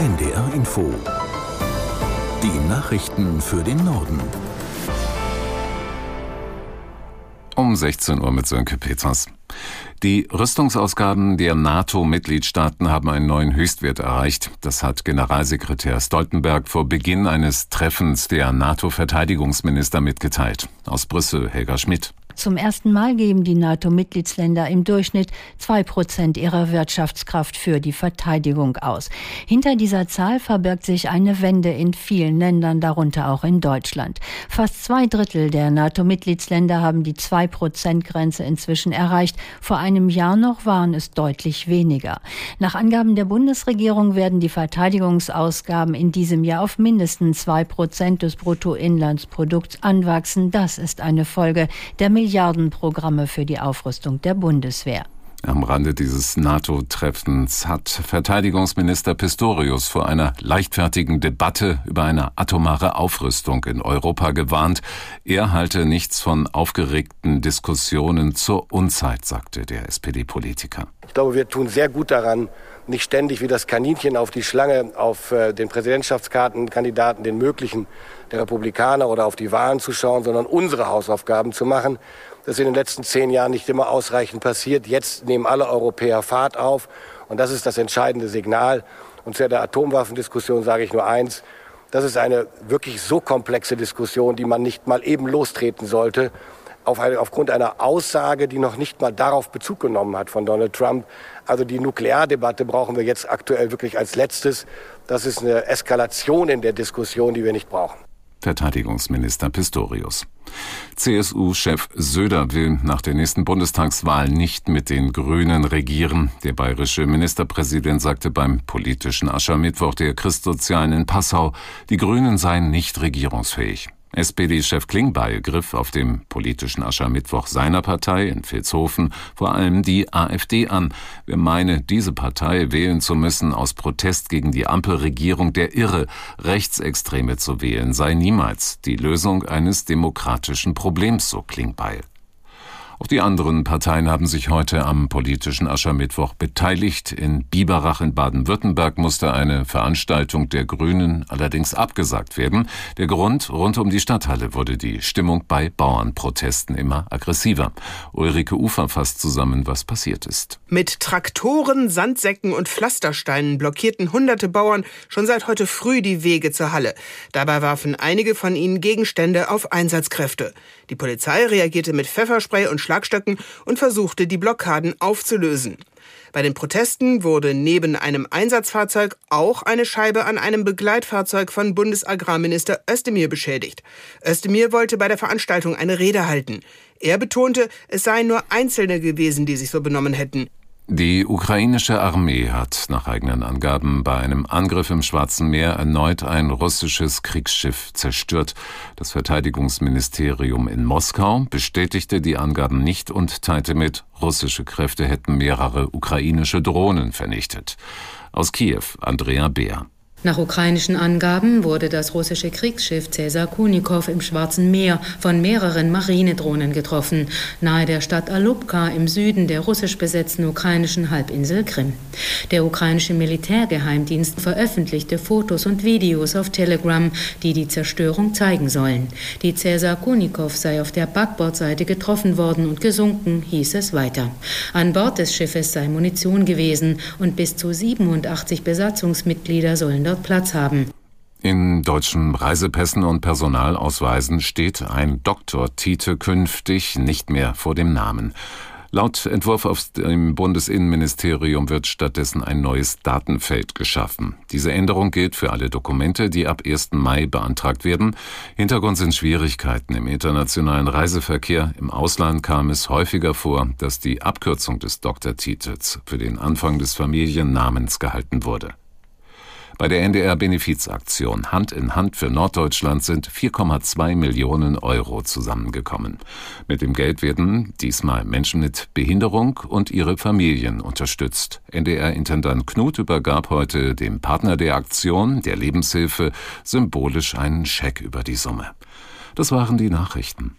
NDR Info. Die Nachrichten für den Norden. Um 16 Uhr mit Sönke Peters. Die Rüstungsausgaben der NATO-Mitgliedstaaten haben einen neuen Höchstwert erreicht. Das hat Generalsekretär Stoltenberg vor Beginn eines Treffens der NATO-Verteidigungsminister mitgeteilt. Aus Brüssel, Helga Schmidt. Zum ersten Mal geben die NATO-Mitgliedsländer im Durchschnitt zwei Prozent ihrer Wirtschaftskraft für die Verteidigung aus. Hinter dieser Zahl verbirgt sich eine Wende in vielen Ländern, darunter auch in Deutschland. Fast zwei Drittel der NATO-Mitgliedsländer haben die zwei Prozent Grenze inzwischen erreicht. Vor einem Jahr noch waren es deutlich weniger. Nach Angaben der Bundesregierung werden die Verteidigungsausgaben in diesem Jahr auf mindestens zwei Prozent des Bruttoinlandsprodukts anwachsen. Das ist eine Folge der Milliardenprogramme für die Aufrüstung der Bundeswehr. Am Rande dieses NATO-Treffens hat Verteidigungsminister Pistorius vor einer leichtfertigen Debatte über eine atomare Aufrüstung in Europa gewarnt. Er halte nichts von aufgeregten Diskussionen zur Unzeit, sagte der SPD-Politiker. Ich glaube, wir tun sehr gut daran, nicht ständig wie das Kaninchen auf die Schlange, auf äh, den Präsidentschaftskartenkandidaten, den möglichen der Republikaner oder auf die Wahlen zu schauen, sondern unsere Hausaufgaben zu machen. Das ist in den letzten zehn Jahren nicht immer ausreichend passiert. Jetzt nehmen alle Europäer Fahrt auf und das ist das entscheidende Signal. Und zu der Atomwaffendiskussion sage ich nur eins. Das ist eine wirklich so komplexe Diskussion, die man nicht mal eben lostreten sollte, auf eine, aufgrund einer Aussage, die noch nicht mal darauf Bezug genommen hat von Donald Trump. Also die Nukleardebatte brauchen wir jetzt aktuell wirklich als letztes. Das ist eine Eskalation in der Diskussion, die wir nicht brauchen. Verteidigungsminister Pistorius. CSU-Chef Söder will nach der nächsten Bundestagswahl nicht mit den Grünen regieren. Der bayerische Ministerpräsident sagte beim politischen Aschermittwoch der Christsozialen in Passau, die Grünen seien nicht regierungsfähig. SPD-Chef Klingbeil griff auf dem politischen Aschermittwoch seiner Partei in Vilshofen vor allem die AfD an. Wer meine, diese Partei wählen zu müssen aus Protest gegen die Ampelregierung der Irre, Rechtsextreme zu wählen, sei niemals die Lösung eines demokratischen Problems, so Klingbeil. Auch die anderen Parteien haben sich heute am politischen Aschermittwoch beteiligt. In Biberach in Baden-Württemberg musste eine Veranstaltung der Grünen allerdings abgesagt werden. Der Grund, rund um die Stadthalle wurde die Stimmung bei Bauernprotesten immer aggressiver. Ulrike Ufer fasst zusammen, was passiert ist. Mit Traktoren, Sandsäcken und Pflastersteinen blockierten hunderte Bauern schon seit heute früh die Wege zur Halle. Dabei warfen einige von ihnen Gegenstände auf Einsatzkräfte. Die Polizei reagierte mit Pfefferspray und Schlagstöcken und versuchte, die Blockaden aufzulösen. Bei den Protesten wurde neben einem Einsatzfahrzeug auch eine Scheibe an einem Begleitfahrzeug von Bundesagrarminister Özdemir beschädigt. Özdemir wollte bei der Veranstaltung eine Rede halten. Er betonte, es seien nur Einzelne gewesen, die sich so benommen hätten. Die ukrainische Armee hat nach eigenen Angaben bei einem Angriff im Schwarzen Meer erneut ein russisches Kriegsschiff zerstört. Das Verteidigungsministerium in Moskau bestätigte die Angaben nicht und teilte mit, russische Kräfte hätten mehrere ukrainische Drohnen vernichtet. Aus Kiew, Andrea Beer. Nach ukrainischen Angaben wurde das russische Kriegsschiff Cäsar Kunikow im Schwarzen Meer von mehreren Marinedrohnen getroffen, nahe der Stadt Alupka im Süden der russisch besetzten ukrainischen Halbinsel Krim. Der ukrainische Militärgeheimdienst veröffentlichte Fotos und Videos auf Telegram, die die Zerstörung zeigen sollen. Die Cäsar Kunikow sei auf der Backbordseite getroffen worden und gesunken, hieß es weiter. An Bord des Schiffes sei Munition gewesen und bis zu 87 Besatzungsmitglieder sollen dort Platz haben. In deutschen Reisepässen und Personalausweisen steht ein Doktortitel künftig nicht mehr vor dem Namen. Laut Entwurf aus dem Bundesinnenministerium wird stattdessen ein neues Datenfeld geschaffen. Diese Änderung gilt für alle Dokumente, die ab 1. Mai beantragt werden. Hintergrund sind Schwierigkeiten im internationalen Reiseverkehr. Im Ausland kam es häufiger vor, dass die Abkürzung des Doktortitels für den Anfang des Familiennamens gehalten wurde. Bei der NDR-Benefizaktion Hand in Hand für Norddeutschland sind 4,2 Millionen Euro zusammengekommen. Mit dem Geld werden diesmal Menschen mit Behinderung und ihre Familien unterstützt. NDR-Intendant Knut übergab heute dem Partner der Aktion, der Lebenshilfe, symbolisch einen Scheck über die Summe. Das waren die Nachrichten.